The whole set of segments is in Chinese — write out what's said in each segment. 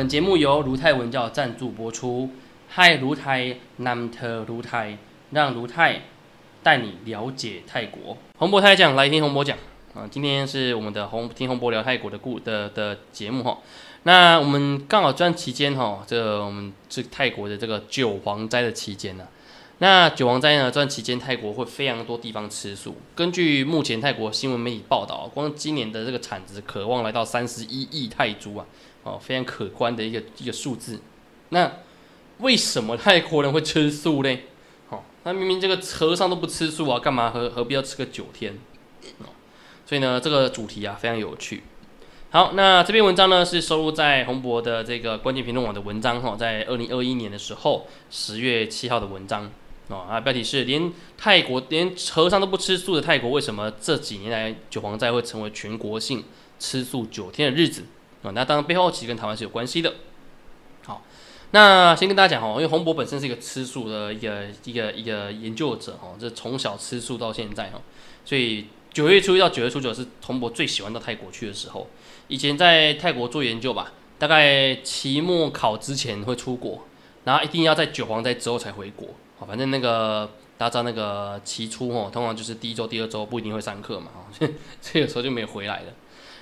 本节目由卢泰文教赞助播出。嗨，卢泰南特卢泰，让卢泰带你了解泰国。洪博泰讲，来听洪博讲啊。今天是我们的洪听洪博聊泰国的故的的节目哈。那我们刚好这段期间哈，这我们这泰国的这个九皇灾的期间呢。那九皇斋呢？这段期间，泰国会非常多地方吃素。根据目前泰国新闻媒体报道，光今年的这个产值渴望来到三十一亿泰铢啊，哦，非常可观的一个一个数字。那为什么泰国人会吃素呢？哦，那明明这个和尚都不吃素啊，干嘛何何必要吃个九天？哦，所以呢，这个主题啊非常有趣。好，那这篇文章呢是收录在洪博的这个关键评论网的文章哈，在二零二一年的时候十月七号的文章。哦啊，标题是连泰国连和尚都不吃素的泰国，为什么这几年来九皇斋会成为全国性吃素九天的日子啊？那当然背后其实跟台湾是有关系的。好，那先跟大家讲哦，因为洪博本身是一个吃素的一个一个一个研究者哦，这从小吃素到现在哈，所以九月初一到九月初九是洪博最喜欢到泰国去的时候。以前在泰国做研究吧，大概期末考之前会出国，然后一定要在九皇斋之后才回国。反正那个大家知道那个期初哦，通常就是第一周、第二周不一定会上课嘛，这个 时候就没有回来了。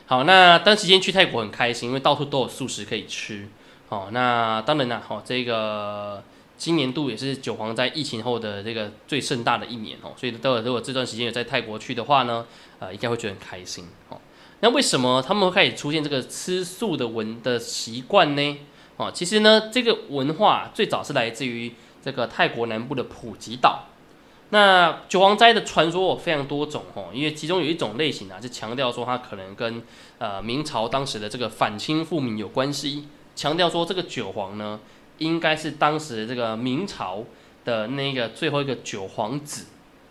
好，那当时间去泰国很开心，因为到处都有素食可以吃。哦，那当然啦，哦这个今年度也是九皇在疫情后的这个最盛大的一年哦，所以都有如果这段时间有在泰国去的话呢，呃，应该会觉得很开心。哦，那为什么他们会开始出现这个吃素的文的习惯呢？哦，其实呢，这个文化最早是来自于。这个泰国南部的普吉岛，那九皇斋的传说非常多种哦，因为其中有一种类型啊，是强调说它可能跟呃明朝当时的这个反清复明有关系，强调说这个九皇呢应该是当时这个明朝的那个最后一个九皇子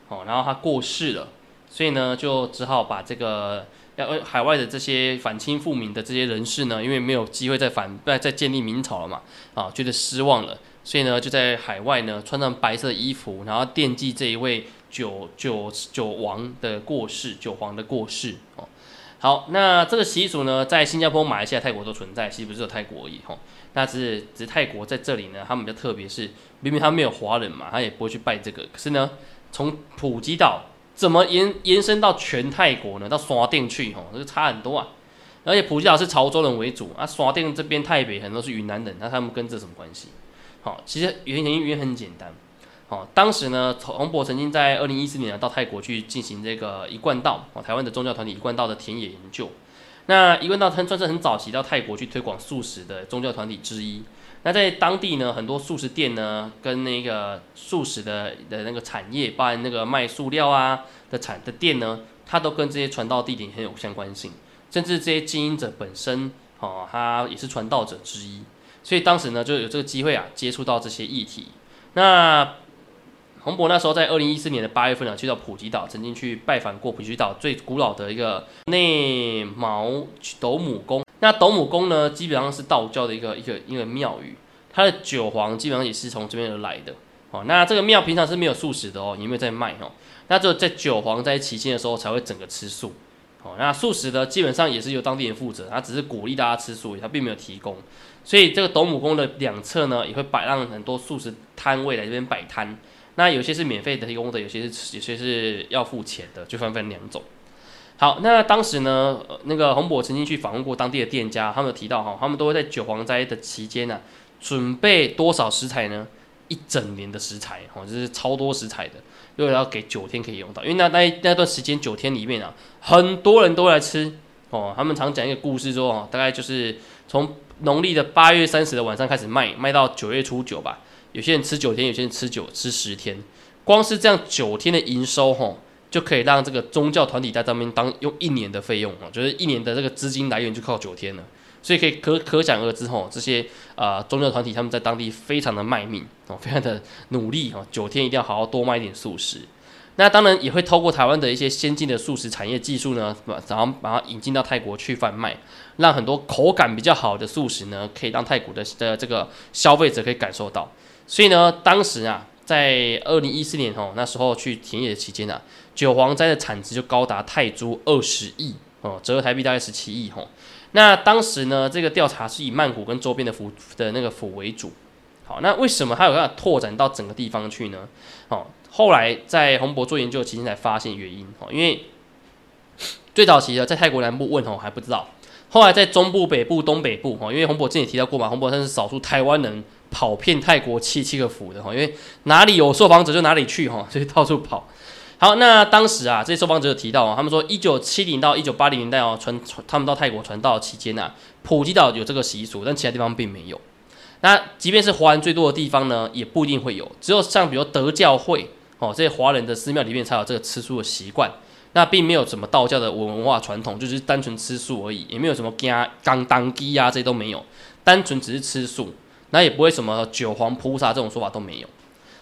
哦，然后他过世了，所以呢就只好把这个要海外的这些反清复明的这些人士呢，因为没有机会再反再再建立明朝了嘛，啊，觉得失望了。所以呢，就在海外呢，穿上白色衣服，然后惦记这一位九九九王的过世，九皇的过世哦。好，那这个习俗呢，在新加坡、马来西亚、泰国都存在，其实不是有泰国而已哈。那只是只是泰国在这里呢，他们比较特别，是明明他没有华人嘛，他也不会去拜这个。可是呢，从普吉岛怎么延延伸到全泰国呢？到刷店去哈，这个差很多啊。而且普吉岛是潮州人为主啊，刷店这边泰北很多是云南人，那他们跟这什么关系？好，其实原因原因很简单。哦，当时呢，洪博曾经在二零一四年到泰国去进行这个一贯道，哦，台湾的宗教团体一贯道的田野研究。那一贯道它算是很早期到泰国去推广素食的宗教团体之一。那在当地呢，很多素食店呢，跟那个素食的的那个产业，包含那个卖塑料啊的产的店呢，它都跟这些传道地点很有相关性。甚至这些经营者本身，哦，他也是传道者之一。所以当时呢，就有这个机会啊，接触到这些议题。那洪博那时候在二零一四年的八月份呢，去到普吉岛，曾经去拜访过普吉岛最古老的一个内毛斗母宫。那斗母宫呢，基本上是道教的一个一个一个庙宇，它的九皇基本上也是从这边而来的。哦，那这个庙平常是没有素食的哦，也没有在卖哦。那只有在九皇在期间的时候才会整个吃素。那素食呢基本上也是由当地人负责，他只是鼓励大家吃素，他并没有提供。所以这个斗母宫的两侧呢，也会摆让很多素食摊位来这边摆摊。那有些是免费提供的，有些是有些是要付钱的，就分分两种。好，那当时呢，那个洪博曾经去访问过当地的店家，他们有提到哈，他们都会在九皇斋的期间呢，准备多少食材呢？一整年的食材，哦，就是超多食材的，因为要给九天可以用到。因为那那那段时间九天里面啊，很多人都来吃哦。他们常讲一个故事说，哦，大概就是从农历的八月三十的晚上开始卖，卖到九月初九吧。有些人吃九天，有些人吃九吃十天。光是这样九天的营收，吼，就可以让这个宗教团体在上面当用一年的费用哦，就是一年的这个资金来源就靠九天了。所以可以可可想而知，吼，这些啊宗教团体他们在当地非常的卖命哦，非常的努力哦，九天一定要好好多卖一点素食。那当然也会透过台湾的一些先进的素食产业技术呢，然后把它引进到泰国去贩卖，让很多口感比较好的素食呢，可以让泰国的的这个消费者可以感受到。所以呢，当时啊，在二零一四年哦，那时候去田野期间啊，九皇斋的产值就高达泰铢二十亿哦，折合台币大概十七亿吼。那当时呢，这个调查是以曼谷跟周边的府的那个府为主。好，那为什么他有办法拓展到整个地方去呢？哦，后来在洪博做研究期间才发现原因。哦，因为最早期的在泰国南部问哦还不知道，后来在中部、北部、东北部哦，因为洪博之前也提到过嘛，洪博他是少数台湾人跑遍泰国七七个府的哈，因为哪里有受访者就哪里去哈，所以到处跑。好，那当时啊，这些受访者有提到啊，他们说一九七零到一九八零年代哦，传传他们到泰国传道期间呐，普吉岛有这个习俗，但其他地方并没有。那即便是华人最多的地方呢，也不一定会有，只有像比如德教会哦这些华人的寺庙里面才有这个吃素的习惯。那并没有什么道教的文化传统，就是单纯吃素而已，也没有什么加刚当鸡呀这些都没有，单纯只是吃素，那也不会什么九皇菩萨这种说法都没有。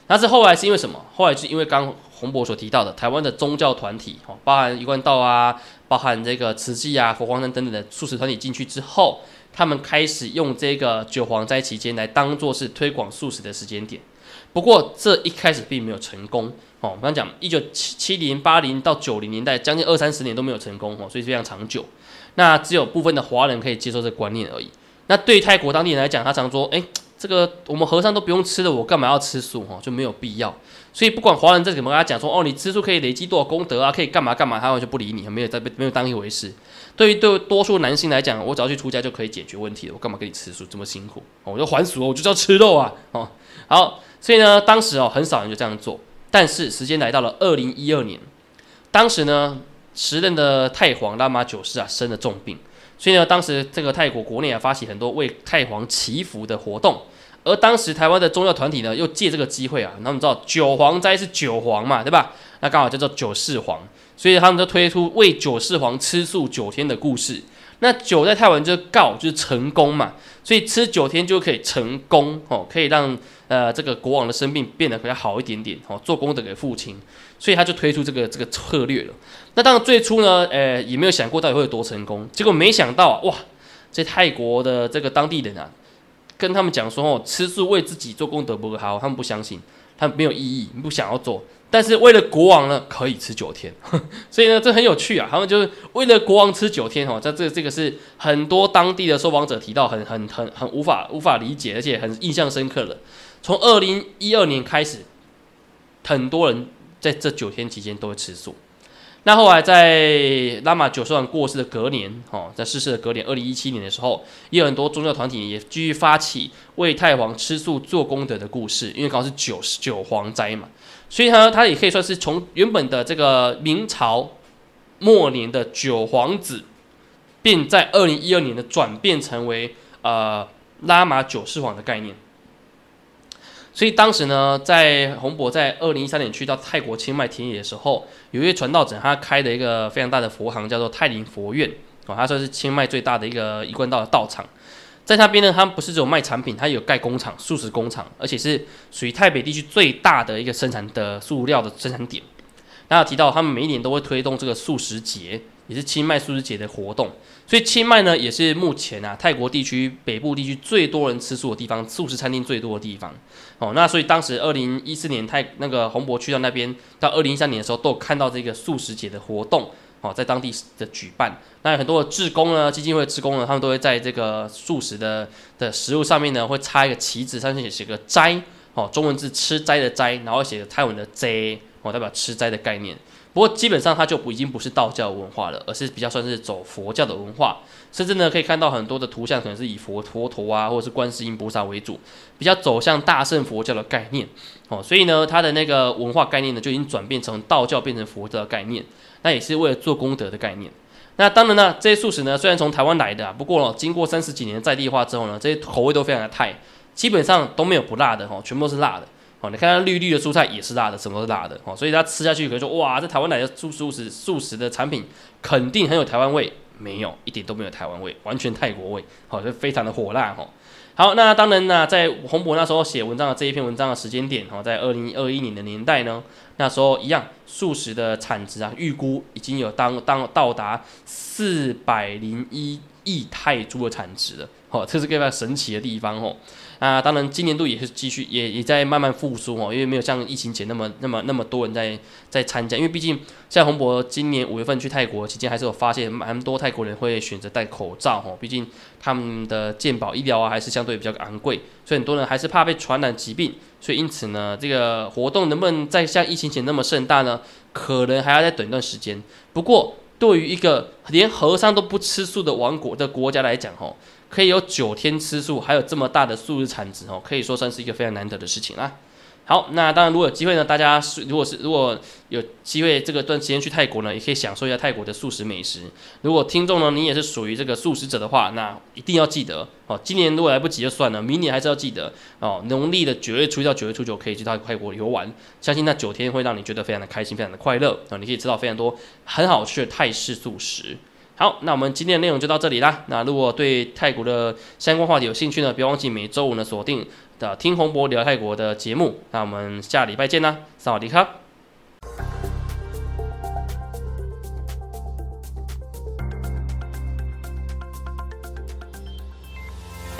那是后来是因为什么？后来是因为刚洪博所提到的台湾的宗教团体哦，包含一贯道啊，包含这个慈济啊、佛光山等等的素食团体进去之后。他们开始用这个九皇斋期间来当做是推广素食的时间点，不过这一开始并没有成功哦。我刚讲一九七七零八零到九零年代，将近二三十年都没有成功哦，所以非常长久。那只有部分的华人可以接受这观念而已。那对泰国当地人来讲，他常说：“哎，这个我们和尚都不用吃的，我干嘛要吃素？哈，就没有必要。”所以不管华人再怎么跟他讲说：“哦，你吃素可以累积多少功德啊，可以干嘛干嘛？”他完全不理你，没有在没有当一回事。对于对多数男性来讲，我只要去出家就可以解决问题了。我干嘛跟你吃素这么辛苦？我就还俗，我就叫吃肉啊！哦，好，所以呢，当时哦，很少人就这样做。但是时间来到了二零一二年，当时呢，时任的太皇拉玛九世啊生了重病，所以呢，当时这个泰国国内啊发起很多为太皇祈福的活动。而当时台湾的宗教团体呢，又借这个机会啊，他们知道九皇斋是九皇嘛，对吧？那刚好叫做九世皇。所以他们就推出为九世皇吃素九天的故事。那九在泰文就是告，就是成功嘛。所以吃九天就可以成功哦，可以让呃这个国王的生病变得比较好一点点哦，做功德给父亲。所以他就推出这个这个策略了。那当然最初呢，呃也没有想过到底会有多成功。结果没想到啊哇，这泰国的这个当地人啊，跟他们讲说哦，吃素为自己做功德不好，他们不相信，他们没有意义，不想要做。但是为了国王呢，可以吃九天，所以呢，这很有趣啊。他们就是为了国王吃九天哦，在这这个是很多当地的受访者提到很很很很无法无法理解，而且很印象深刻的。从二零一二年开始，很多人在这九天期间都会吃素。那后来在拉玛九世王过世的隔年，哦，在逝世的隔年，二零一七年的时候，也有很多宗教团体也继续发起为太皇吃素做功德的故事，因为刚好是九九皇斋嘛。所以呢，他也可以算是从原本的这个明朝末年的九皇子，并在二零一二年的转变成为呃拉玛九世皇的概念。所以当时呢，在洪博在二零一三年去到泰国清迈田野的时候，有一位传道者，他开的一个非常大的佛行，叫做泰林佛院哦，他算是清迈最大的一个一贯道的道场。在那边呢，他们不是只有卖产品，他有盖工厂、素食工厂，而且是属于台北地区最大的一个生产的塑料的生产点。那提到他们每一年都会推动这个素食节，也是清迈素食节的活动。所以清迈呢，也是目前啊泰国地区北部地区最多人吃素的地方，素食餐厅最多的地方。哦，那所以当时二零一四年泰那个洪博去到那边，到二零一三年的时候，都有看到这个素食节的活动。哦，在当地的举办，那很多的志工呢，基金会志工呢，他们都会在这个素食的的食物上面呢，会插一个旗子，上面写个斋，哦，中文字吃斋的斋，然后写个泰文的斋，哦，代表吃斋的概念。不过基本上它就不已经不是道教文化了，而是比较算是走佛教的文化，甚至呢可以看到很多的图像可能是以佛佛陀啊，或者是观世音菩萨为主，比较走向大乘佛教的概念。哦，所以呢它的那个文化概念呢就已经转变成道教变成佛教的概念。那也是为了做功德的概念。那当然呢，这些素食呢，虽然从台湾来的，不过经过三十几年在地化之后呢，这些口味都非常的泰，基本上都没有不辣的哈，全部都是辣的。你看它绿绿的蔬菜也是辣的，什么都是辣的。哦，所以它吃下去可以说，哇，这台湾来的素素食素食的产品肯定很有台湾味，没有一点都没有台湾味，完全泰国味。好，就非常的火辣哈。好，那当然呢，在洪博那时候写文章的这一篇文章的时间点，哈，在二零二一年的年代呢，那时候一样，素食的产值啊，预估已经有当当到达四百零一亿泰铢的产值了，哦，这是个非常神奇的地方哦。啊，当然今年度也是继续也也在慢慢复苏哦，因为没有像疫情前那么那么那么多人在在参加，因为毕竟像洪博今年五月份去泰国期间，还是有发现蛮多泰国人会选择戴口罩哦，毕竟他们的健保医疗啊还是相对比较昂贵，所以很多人还是怕被传染疾病，所以因此呢，这个活动能不能再像疫情前那么盛大呢？可能还要再等一段时间。不过对于一个连和尚都不吃素的王国的国家来讲，吼。可以有九天吃素，还有这么大的素日产值哦，可以说算是一个非常难得的事情啦。好，那当然如果有机会呢，大家是如果是如果有机会这个段时间去泰国呢，也可以享受一下泰国的素食美食。如果听众呢你也是属于这个素食者的话，那一定要记得哦。今年如果来不及就算了，明年还是要记得哦。农历的九月初一到九月初九可以去到泰国游玩，相信那九天会让你觉得非常的开心，非常的快乐啊！你可以吃到非常多 很好吃的泰式素食。好，那我们今天的内容就到这里啦。那如果对泰国的相关话题有兴趣呢，不要忘记每周五呢锁定的听洪博聊泰国的节目。那我们下礼拜见啦，萨瓦迪卡。